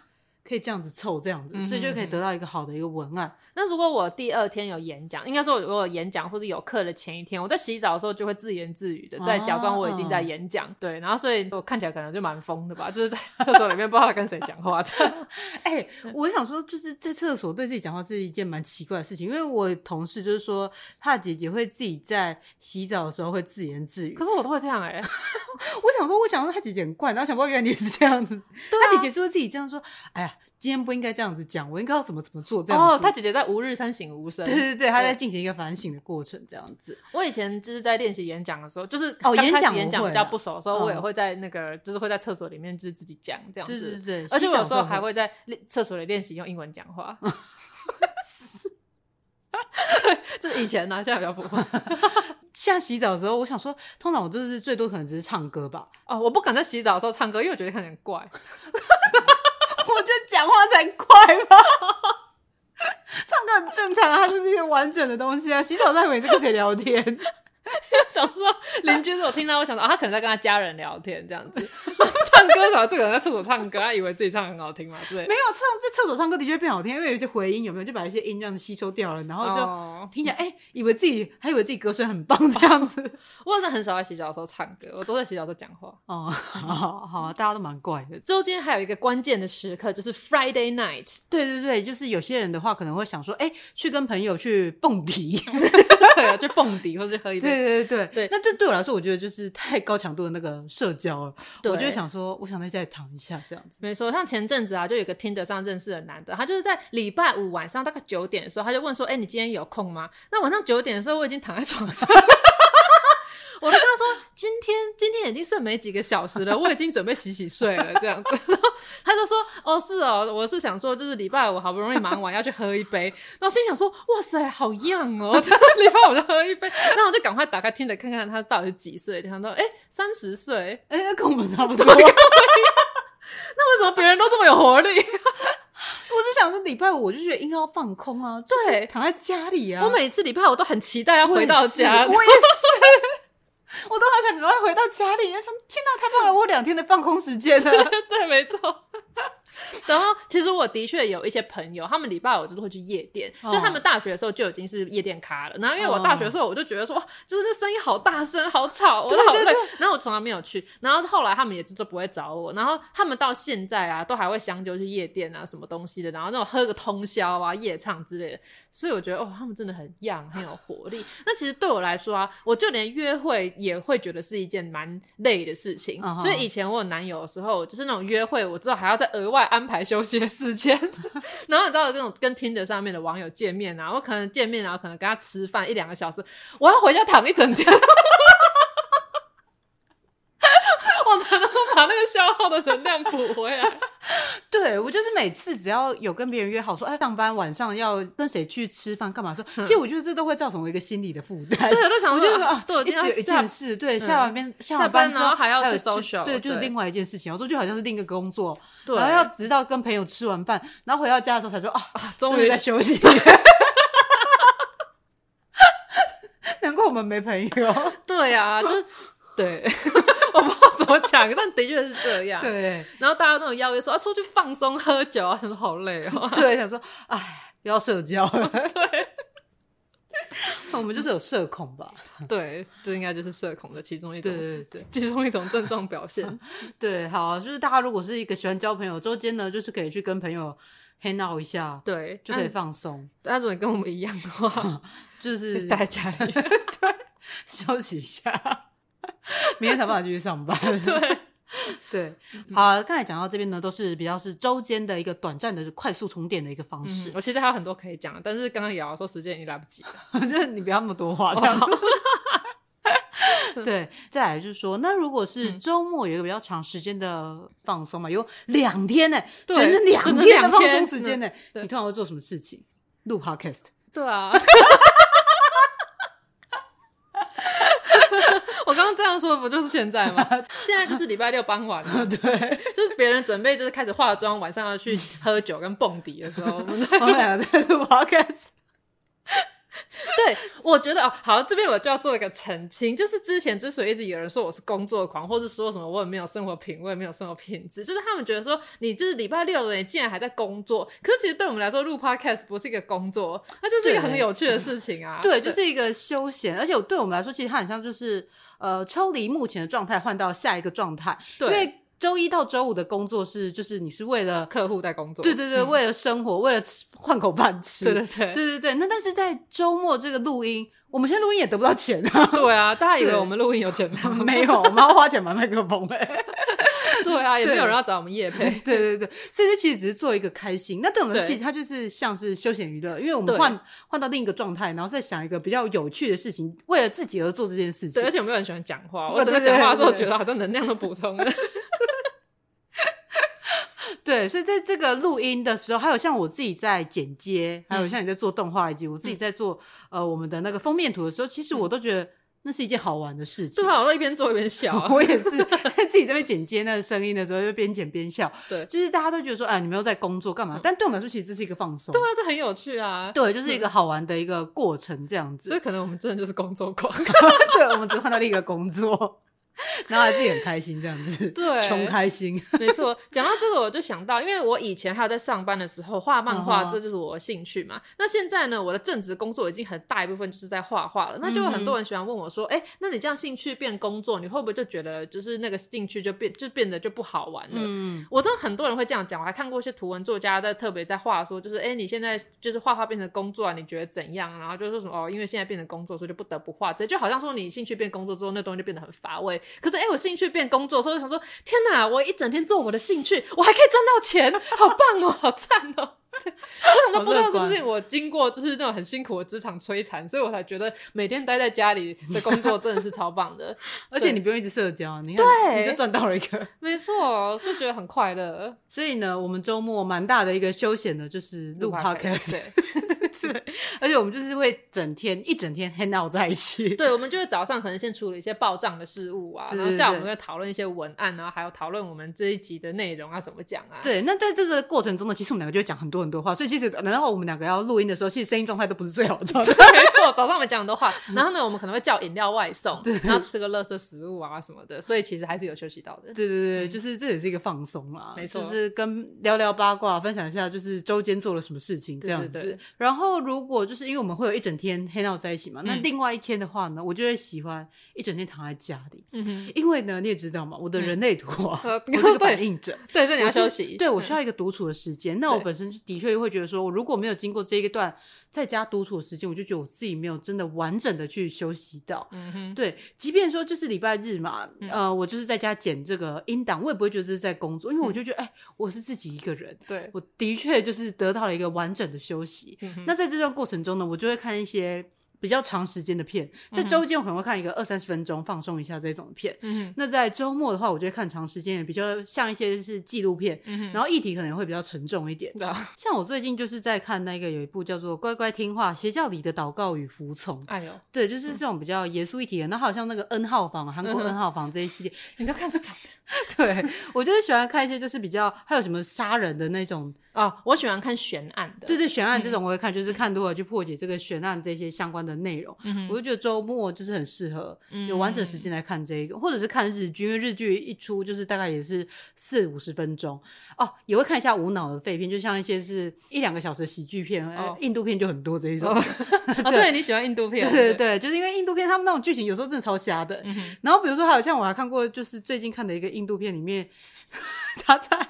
可以这样子凑这样子，所以就可以得到一个好的一个文案。嗯、那如果我第二天有演讲，应该说我有演讲或是有课的前一天，我在洗澡的时候就会自言自语的，在假装我已经在演讲。哦、对，然后所以我看起来可能就蛮疯的吧，就是在厕所里面不知道跟谁讲话。哎、欸，我想说，就是在厕所对自己讲话是一件蛮奇怪的事情，因为我同事就是说，他的姐姐会自己在洗澡的时候会自言自语，可是我都会这样哎、欸。我想说，我想说他姐姐很怪，然后想不到原来你也是这样子。对啊、他姐姐是不是自己这样说，哎呀。今天不应该这样子讲，我应该要怎么怎么做？这样子。哦，他姐姐在吾日三省吾身。对对对，他在进行一个反省的过程，这样子。我以前就是在练习演讲的时候，就是哦，演讲演讲比较不熟的时候，我也会在那个，就是会在厕所里面就是自己讲这样子。对对对，而且我有时候还会在厕所里练习用英文讲话。对，这是以前呢，现在比较不会。现在洗澡的时候，我想说，通常我就是最多可能只是唱歌吧。哦，我不敢在洗澡的时候唱歌，因为我觉得有点怪。我觉得讲话才怪吧，唱歌很正常啊，它就是一个完整的东西啊。洗澡在以为这个谁聊天？想说邻居如果听到，我想说啊，他可能在跟他家人聊天这样子。唱歌的时候，这个人在厕所唱歌，他以为自己唱很好听嘛？对，没有唱在厕所唱歌的确变好听，因为有些回音有没有就把一些音这样子吸收掉了，然后就听起来哎、欸，以为自己还以为自己歌声很棒这样子。我好像很少在洗澡的时候唱歌，我都在洗澡的时候讲话。哦，好，好，大家都蛮怪的。周间还有一个关键的时刻，就是 Friday night。对对对，就是有些人的话可能会想说，哎、欸，去跟朋友去蹦迪，对啊，就蹦迪或者喝一杯。对对对那这对我来说，我觉得就是太高强度的那个社交了。我就想说。我想在家里躺一下，这样子。没错，像前阵子啊，就有个 Tinder 上认识的男的，他就是在礼拜五晚上大概九点的时候，他就问说：“哎、欸，你今天有空吗？”那晚上九点的时候，我已经躺在床上。我就跟他说：“今天今天已经剩没几个小时了，我已经准备洗洗睡了。”这样子，然 后他就说：“哦，是哦，我是想说，就是礼拜五好不容易忙完要去喝一杯。”然后心想说：“哇塞，好 young 哦！礼拜五就喝一杯。”然后我就赶快打开听着看看他到底是几岁。他说：“哎、欸，三十岁，哎、欸，跟我们差不多。”那为什么别人都这么有活力？我就想说，礼拜五我就觉得应该要放空啊，对，躺在家里啊。我每次礼拜五都很期待要回到家，我也是。我都好想赶快回到家里，想天哪，太棒了！我两天的放空时间了。对，没错。然后，其实我的确有一些朋友，他们礼拜五都会去夜店，就他们大学的时候就已经是夜店咖了。然后，因为我大学的时候，我就觉得说，哇，就是那声音好大声，好吵，我都好累。然后我从来没有去。然后后来他们也都不会找我。然后他们到现在啊，都还会相揪去夜店啊，什么东西的。然后那种喝个通宵啊，夜唱之类的。所以我觉得，哦，他们真的很 young，很有活力。那其实对我来说啊，我就连约会也会觉得是一件蛮累的事情。所以以前我有男友的时候，就是那种约会，我知道还要再额外安排休息的时间，然后你知道这种跟听着上面的网友见面啊，我可能见面，然后可能跟他吃饭一两个小时，我要回家躺一整天，我才能够把那个消耗的能量补回来。对，我就是每次只要有跟别人约好说，哎，上班晚上要跟谁去吃饭干嘛说，其实我觉得这都会造成我一个心理的负担。对，我都想，我觉得啊，对，一直有一件事，对，下完班下完班之后还要去 social，对，就是另外一件事情，我说就好像是另一个工作，然后要直到跟朋友吃完饭，然后回到家的时候才说啊，终于在休息。难怪我们没朋友。对呀，就是对。我不知道怎么讲，但的确是这样。对，然后大家都有邀约说啊，出去放松喝酒啊，想说好累哦。对，想说哎，不要社交了。对，我们就是有社恐吧？对，这应该就是社恐的其中一种。对对对，其中一种症状表现。对，好，就是大家如果是一个喜欢交朋友，周间呢，就是可以去跟朋友 hang out 一下，对，就可以放松。大家如果跟我们一样的话，就是待在家里，对，休息一下。明天才办法继续上班。对对，好，刚才讲到这边呢，都是比较是周间的一个短暂的快速充电的一个方式。嗯、我其实还有很多可以讲，但是刚刚瑶瑶说时间已经来不及了，我觉得你不要那么多话，这样。对，再来就是说，那如果是周末有一个比较长时间的放松嘛，有两天呢、欸，整整两天的放松时间呢、欸，你通常会做什么事情？录 podcast。对啊。我刚刚这样说，的不就是现在吗？现在就是礼拜六傍晚了，对，就是别人准备就是开始化妆，晚上要去喝酒跟蹦迪的时候，我们我们俩在录 podcast。对，我觉得哦，好，这边我就要做一个澄清，就是之前之所以一直有人说我是工作狂，或者说什么我也没有生活品味，没有生活品质，就是他们觉得说你就是礼拜六了，你竟然还在工作。可是其实对我们来说，录 podcast 不是一个工作，那就是一个很有趣的事情啊。对，对就是一个休闲，而且对我们来说，其实它很像就是呃，抽离目前的状态，换到下一个状态。对。因为周一到周五的工作是，就是你是为了客户在工作，对对对，嗯、为了生活，为了换口饭吃，对对对，对对对。那但是在周末这个录音，我们现在录音也得不到钱啊。对啊，大家以为我们录音有钱吗？没有，我们要花钱买麦克风哎。对啊，也没有人要找我们夜配。对对对，所以这其实只是做一个开心。那对我们的其实它就是像是休闲娱乐，因为我们换换到另一个状态，然后再想一个比较有趣的事情，为了自己而做这件事情。对，而且我们又很喜欢讲话，我整个讲话的时候觉得好像能量都补充了。对，所以在这个录音的时候，还有像我自己在剪接，还有像你在做动画，以及我自己在做、嗯、呃我们的那个封面图的时候，其实我都觉得那是一件好玩的事情。对啊，我都一边做一边笑、啊。我也是在自己这边剪接那个声音的时候，就边剪边笑。对，就是大家都觉得说，哎，你们又在工作干嘛？嗯、但对我们来说，其实这是一个放松。对啊，这很有趣啊。对，就是一个好玩的一个过程，这样子。所以可能我们真的就是工作狂。对，我们只换到另一个工作。然后还自己很开心，这样子，对，穷开心，没错。讲到这个，我就想到，因为我以前还有在上班的时候画漫画，这就是我的兴趣嘛。Uh. 那现在呢，我的正职工作已经很大一部分就是在画画了。那就有很多人喜欢问我说：“哎、嗯欸，那你这样兴趣变工作，你会不会就觉得就是那个兴趣就变就变得就不好玩了？”嗯，我知道很多人会这样讲，我还看过一些图文作家在特别在画说，就是哎、欸，你现在就是画画变成工作啊，你觉得怎样？然后就说什么哦，因为现在变成工作，所以就不得不画。这就好像说你兴趣变工作之后，那东西就变得很乏味。可是哎、我兴趣。变工作，所以我想说，天哪！我一整天做我的兴趣，我还可以赚到钱，好棒哦，好赞哦！对，我想说，不知道是不是我经过就是那种很辛苦的职场摧残，所以我才觉得每天待在家里的工作真的是超棒的，而且你不用一直社交，你看，对，你就赚到了一个，没错，就觉得很快乐。所以呢，我们周末蛮大的一个休闲的，就是录 podcast。对，而且我们就是会整天一整天 hang out 在一起。对，我们就是早上可能先处理一些报账的事务啊，对对对，然后下午我们会讨论一些文案，然后还有讨论我们这一集的内容要怎么讲啊。对，那在这个过程中呢，其实我们两个就会讲很多很多话，所以其实然后我们两个要录音的时候，其实声音状态都不是最好的状态。没错，早上我们讲很多话，然后呢，我们可能会叫饮料外送，对然后吃个垃圾食物啊什么的，所以其实还是有休息到的。对对对，就是这也是一个放松啦，没错，就是跟聊聊八卦，分享一下就是周间做了什么事情这样子。然后如果就是。因为我们会有一整天 hang out 在一起嘛，那另外一天的话呢，我就会喜欢一整天躺在家里。嗯哼，因为呢，你也知道嘛，我的人类图啊，我是个反应者，对，这你要休息。对，我需要一个独处的时间。那我本身的确会觉得说，我如果没有经过这一段在家独处的时间，我就觉得我自己没有真的完整的去休息到。嗯哼，对，即便说就是礼拜日嘛，呃，我就是在家剪这个音档，我也不会觉得这是在工作，因为我就觉得，哎，我是自己一个人。对，我的确就是得到了一个完整的休息。那在这段过程中呢，我就会看一些比较长时间的片，就周间我可能会看一个二三十分钟放松一下这种片。嗯、那在周末的话，我就会看长时间的，比较像一些是纪录片，嗯、哼然后议题可能会比较沉重一点。嗯、像我最近就是在看那个有一部叫做《乖乖听话：邪教里的祷告与服从》。哎呦，对，就是这种比较严肃议题的。那好像那个 N 号房，韩国 N 号房这一系列，嗯、你都看这种？对，我就是喜欢看一些就是比较还有什么杀人的那种。哦，我喜欢看悬案的。对对，悬案这种我会看，就是看如何去破解这个悬案这些相关的内容。嗯，我就觉得周末就是很适合有完整时间来看这个，或者是看日剧，因为日剧一出就是大概也是四五十分钟。哦，也会看一下无脑的废片，就像一些是一两个小时的喜剧片，印度片就很多这一种。哦，对，你喜欢印度片？对对对，就是因为印度片他们那种剧情有时候真的超瞎的。然后比如说还有像我还看过，就是最近看的一个印度片里面，他在。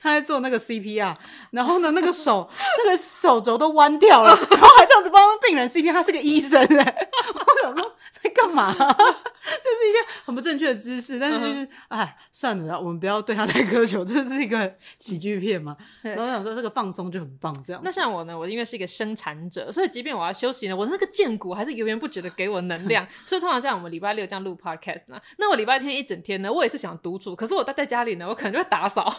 他在做那个 CPR，然后呢，那个手那个手肘都弯掉了，然后还这样子帮病人 CPR。他是个医生哎，我想说在干嘛？就是一些很不正确的知识，但是就是哎，算了，我们不要对他太苛求，这是一个喜剧片嘛。然后我想说这个放松就很棒，这样。那像我呢，我因为是一个生产者，所以即便我要休息呢，我那个荐骨还是源源不绝的给我能量。所以通常像我们礼拜六这样录 podcast 呢，那我礼拜天一整天呢，我也是想独处，可是我待在家里呢，我可能就会打扫。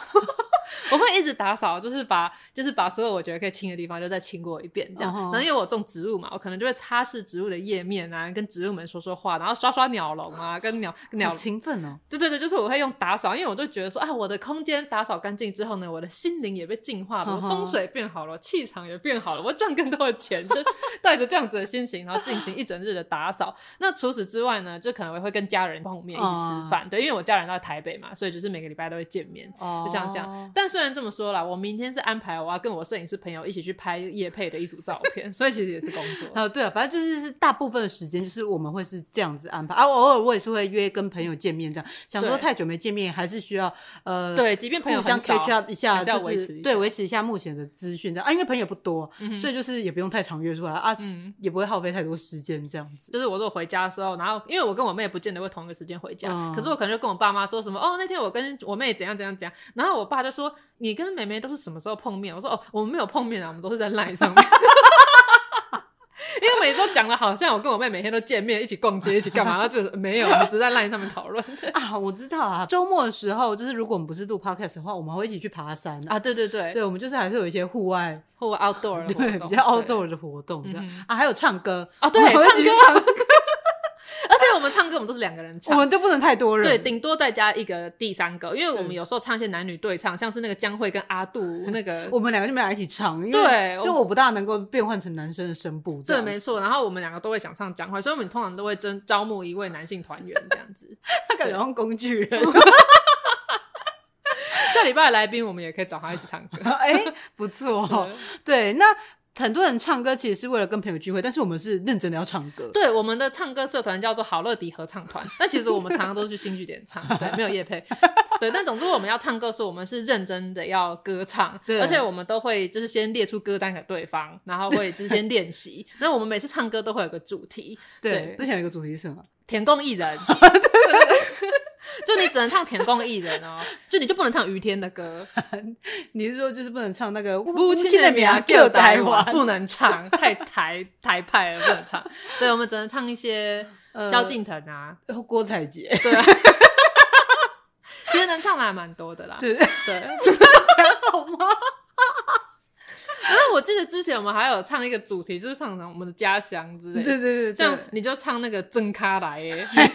我会一直打扫，就是把就是把所有我觉得可以清的地方就再清过一遍，这样。Uh. 然后因为我种植物嘛，我可能就会擦拭植物的叶面啊，跟植物们说说话，然后刷刷鸟笼啊，跟鸟跟鸟勤奋哦。对对对，就是我会用打扫，因为我就觉得说啊，我的空间打扫干净之后呢，我的心灵也被净化了，uh. 风水变好了，气场也变好了，我赚更多的钱，就带着这样子的心情，然后进行一整日的打扫。那除此之外呢，就可能我会跟家人碰面一起吃饭，uh. 对，因为我家人在台北嘛，所以就是每个礼拜都会见面，uh. 就像这样。但虽然这么说啦，我明天是安排我要跟我摄影师朋友一起去拍叶配的一组照片，所以其实也是工作。呃，对啊，反正就是是大部分的时间就是我们会是这样子安排。啊，偶尔我也是会约跟朋友见面这样，想说太久没见面，还是需要呃，对，即便朋友互相 catch up 一下，就是对维持一下目前的资讯这样。啊，因为朋友不多，所以就是也不用太常约出来啊，也不会耗费太多时间这样子。就是我如果回家的时候，然后因为我跟我妹不见得会同一个时间回家，可是我可能就跟我爸妈说什么哦，那天我跟我妹怎样怎样怎样，然后我爸就说你跟妹妹都是什么时候碰面？我说哦，我们没有碰面啊，我们都是在 LINE 上面。因为每周讲的好像我跟我妹每天都见面，一起逛街，一起干嘛？那就没有，我们只在 LINE 上面讨论。啊，我知道啊，周末的时候，就是如果我们不是录 podcast 的话，我们会一起去爬山啊。对对对，对，我们就是还是有一些户外户外 outdoor 的对，比较 outdoor 的活动这样啊，还有唱歌啊，对，唱歌。而且我们唱歌，我们都是两个人唱，我们就不能太多人，对，顶多再加一个第三个，因为我们有时候唱一些男女对唱，像是那个江蕙跟阿杜那个，我们两个就没有一起唱，因为就我不大能够变换成男生的声部，对，没错。然后我们两个都会想唱江蕙，所以我们通常都会征招募一位男性团员这样子，他感觉像工具人。下礼拜的来宾我们也可以找他一起唱歌，哎，不错，对，那。很多人唱歌其实是为了跟朋友聚会，但是我们是认真的要唱歌。对，我们的唱歌社团叫做好乐迪合唱团。那其实我们常常都是去新据点唱，对，没有夜配。对，但总之我们要唱歌，说我们是认真的要歌唱，对而且我们都会就是先列出歌单给对方，然后会就是先练习。那我们每次唱歌都会有个主题。对，对之前有一个主题是什么？填共艺人。对对对。就你只能唱田共艺人哦，就你就不能唱于天的歌。你是说就是不能唱那个《母亲的名叫台湾》？不能唱，太台台派了，不能唱。对，我们只能唱一些萧敬腾啊、郭采洁。对，其实能唱的还蛮多的啦。对对对，这样好吗？然后我记得之前我们还有唱一个主题，就是唱我们的家乡之类的。对对对，像你就唱那个真咖来，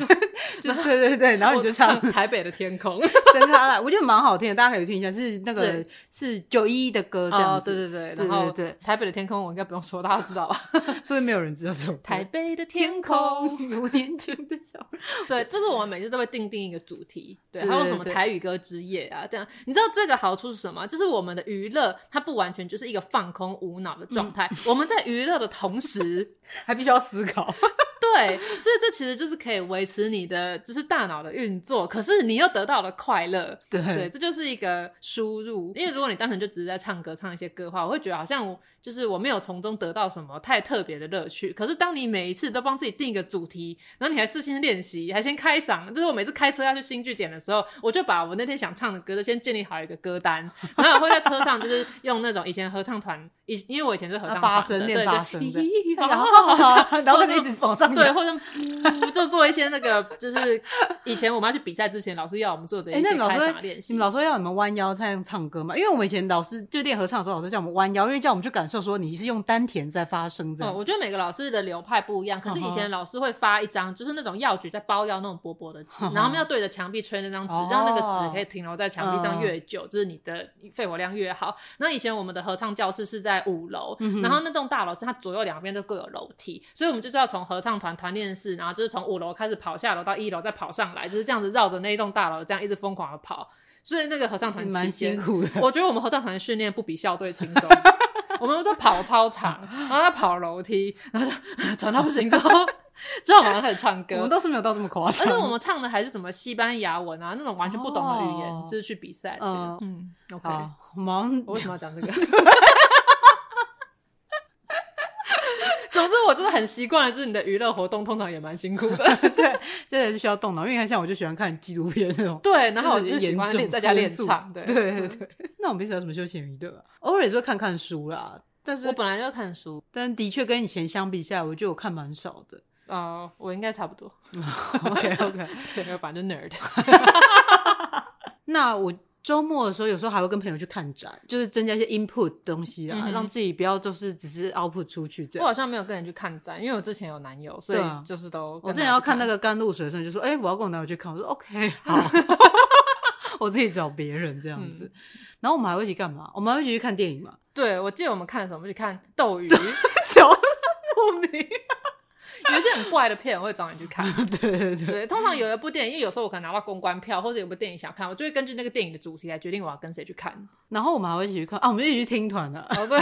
就对对对，然后你就唱台北的天空，真咖来，我觉得蛮好听的，大家可以听一下，是那个是九一一的歌这样子。对对对，然后对台北的天空，我应该不用说，大家知道吧？所以没有人知道这首。台北的天空，五年前的小。对，就是我们每次都会定定一个主题，对，还有什么台语歌之夜啊，这样。你知道这个好处是什么？就是我们的娱乐，它不完全就是一个放空无脑的状态，嗯、我们在娱乐的同时，还必须要思考。对，所以这其实就是可以维持你的就是大脑的运作，可是你又得到了快乐。对，对，这就是一个输入。因为如果你单纯就只是在唱歌，唱一些歌的话，我会觉得好像我就是我没有从中得到什么太特别的乐趣。可是当你每一次都帮自己定一个主题，然后你还事先练习，还先开嗓，就是我每次开车要去新据点的时候，我就把我那天想唱的歌都先建立好一个歌单，然后我会在车上就是用那种以前合唱团，以因为我以前是合唱团的，发声练发声的，然后然后就 一直往上。对，或者就做一些那个，就是以前我们要去比赛之前，老师要我们做的一些开场练习。你们老师要你们弯腰在唱歌嘛？因为我们以前老师就练合唱的时候，老师叫我们弯腰，因为叫我们去感受说你是用丹田在发声这样。我觉得每个老师的流派不一样，可是以前老师会发一张，就是那种药局在包药那种薄薄的纸，然后我们要对着墙壁吹那张纸，让那个纸可以停留在墙壁上越久，就是你的肺活量越好。那以前我们的合唱教室是在五楼，然后那栋大楼是它左右两边都各有楼梯，所以我们就是要从合唱团团练室，然后就是从五楼开始跑下楼到一楼，再跑上来，就是这样子绕着那一栋大楼这样一直疯狂的跑。所以那个合唱团蛮辛苦的。我觉得我们合唱团的训练不比校队轻松。我们都跑操场，然后在跑楼梯，然后喘 到不行之后，之后马上开始唱歌。我们倒是没有到这么夸张。而且我们唱的还是什么西班牙文啊，那种完全不懂的语言，就是去比赛。嗯，OK。忙，我为什么要讲这个？总之，我真的很习惯了，就是你的娱乐活动通常也蛮辛苦的，对，这也是需要动脑。因为你看，像我就喜欢看纪录片那种，对，然后我就喜欢练在家练唱，对对对。那我们平时有什么休闲娱乐啊？偶尔也是会看看书啦，但是我本来就看书，但的确跟以前相比下来，我觉得我看蛮少的。哦，我应该差不多。OK OK，对，反正 nerd。那我。周末的时候，有时候还会跟朋友去看展，就是增加一些 input 东西啊，嗯、让自己不要就是只是 output 出去这样。我好像没有跟人去看展，因为我之前有男友，所以就是都我之前要看那个甘露水的时候，就说哎、欸，我要跟我男友去看，我说 OK 好，我自己找别人这样子。嗯、然后我们还会一起干嘛？我们还会一起去看电影嘛？对，我记得我们看的时候，我们去看斗鱼，小莫名。有一些很怪的片，我会找你去看。对对对，对，通常有一部电影，因为有时候我可能拿到公关票，或者有部电影想看，我就会根据那个电影的主题来决定我要跟谁去看。然后我们还会一起去看啊，我们一起去听团的。哦，对，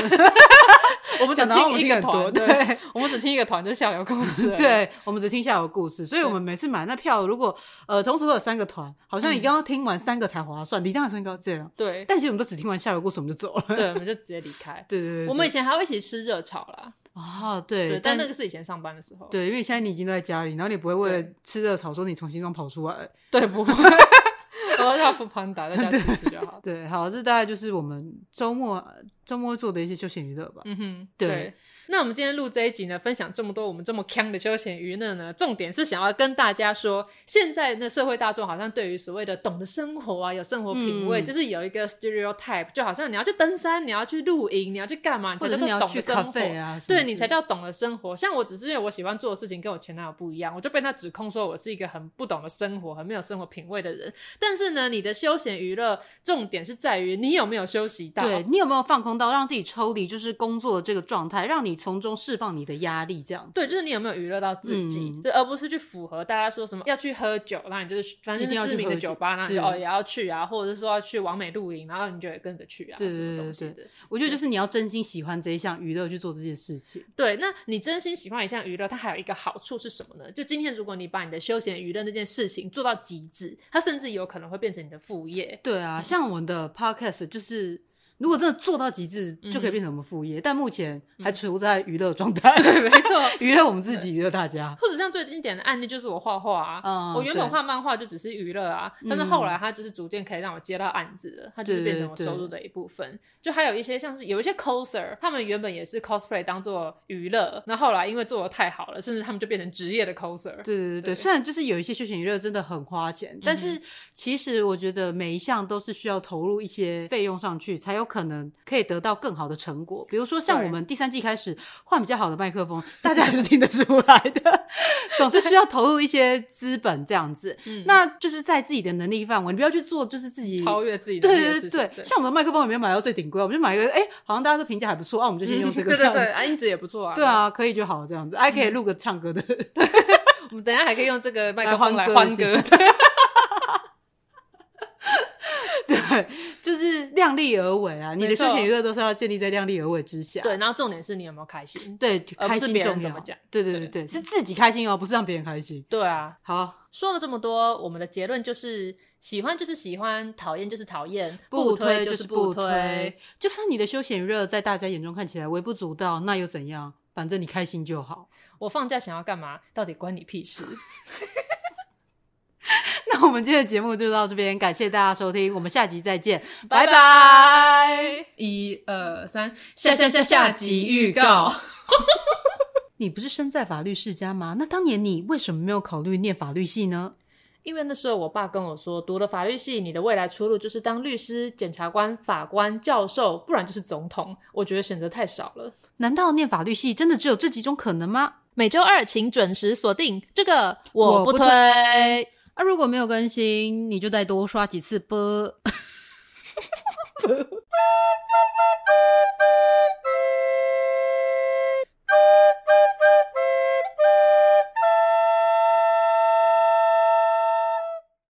我们只听一个团，对，我们只听一个团，就是下游故事。对，我们只听下游故事，所以我们每次买那票，如果呃同时会有三个团，好像你刚刚听完三个才划算，理论上应该这样。对，但其实我们都只听完下游故事，我们就走了。对，我们就直接离开。对对对，我们以前还会一起吃热炒啦。啊，对，但那个是以前上班的时候。对，因为现在你已经都在家里，然后你不会为了吃热炒说你从新庄跑出来。对，不会。我要付庞达在家 吃吃就好。对，好，这大概就是我们周末周末做的一些休闲娱乐吧。嗯哼，对。那我们今天录这一集呢，分享这么多我们这么锵的休闲娱乐呢，重点是想要跟大家说，现在的社会大众好像对于所谓的懂得生活啊，有生活品味，嗯、就是有一个 stereotype，就好像你要去登山，你要去露营，你要去干嘛，或者是你要去咖啡啊，对你才叫懂得生活。像我只是因为我喜欢做的事情跟我前男友不一样，我就被他指控说我是一个很不懂得生活、很没有生活品味的人。但是呢，你的休闲娱乐重点是在于你有没有休息到，对你有没有放空到，让自己抽离就是工作的这个状态，让你从中释放。你的压力这样，对，就是你有没有娱乐到自己，嗯、对，而不是去符合大家说什么要去喝酒，那你就是反正是知名的酒吧，那你就哦也要去啊，或者是说要去完美露营，然后你就也跟着去啊，对对对对，我觉得就是你要真心喜欢这一项娱乐去做这件事情。对，那你真心喜欢一项娱乐，它还有一个好处是什么呢？就今天如果你把你的休闲娱乐那件事情做到极致，它甚至有可能会变成你的副业。对啊，像我们的 podcast 就是。如果真的做到极致，就可以变成我们副业。嗯、但目前还处在娱乐状态。对，没错，娱乐我们自己，娱乐大家。或者像最经典的案例就是我画画啊，嗯、我原本画漫画就只是娱乐啊，但是后来它就是逐渐可以让我接到案子了，它就是变成我收入的一部分。就还有一些像是有一些 coser，他们原本也是 cosplay 当做娱乐，那后来因为做的太好了，甚至他们就变成职业的 coser。对对对对，虽然就是有一些休闲娱乐真的很花钱，但是其实我觉得每一项都是需要投入一些费用上去，才有可能可以。得到更好的成果，比如说像我们第三季开始换比较好的麦克风，大家还是听得出来的。总是需要投入一些资本这样子，那就是在自己的能力范围，你不要去做就是自己超越自己的对对对对。像我们的麦克风也没有买到最顶贵，我们就买一个，哎、欸，好像大家都评价还不错啊，我们就先用这个。对对对，音质也不错啊。对啊，可以就好这样子，还可以录个唱歌的。对，我们等一下还可以用这个麦克风来欢歌。对。对，就是量力而为啊！你的休闲娱乐都是要建立在量力而为之下。对，然后重点是你有没有开心？对，开心重要。对对对对，是自己开心哦，不是让别人开心。对啊，好，说了这么多，我们的结论就是：喜欢就是喜欢，讨厌就是讨厌，不推就是不推。就算你的休闲娱乐在大家眼中看起来微不足道，那又怎样？反正你开心就好。我放假想要干嘛？到底关你屁事？那我们今天的节目就到这边，感谢大家收听，我们下集再见，拜拜！一二三，下下下下集预告。你不是身在法律世家吗？那当年你为什么没有考虑念法律系呢？因为那时候我爸跟我说，读了法律系，你的未来出路就是当律师、检察官、法官、教授，不然就是总统。我觉得选择太少了。难道念法律系真的只有这几种可能吗？每周二请准时锁定这个，我不推。啊，如果没有更新，你就再多刷几次播。